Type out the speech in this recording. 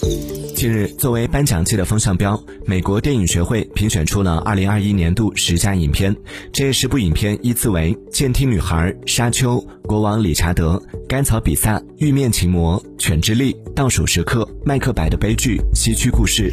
近日，作为颁奖季的风向标，美国电影学会评选出了2021年度十佳影片。这十部影片依次为《监听女孩》《沙丘》《国王理查德》《甘草比萨》《玉面情魔》《犬之力》《倒数时刻》《麦克白的悲剧》《西区故事》。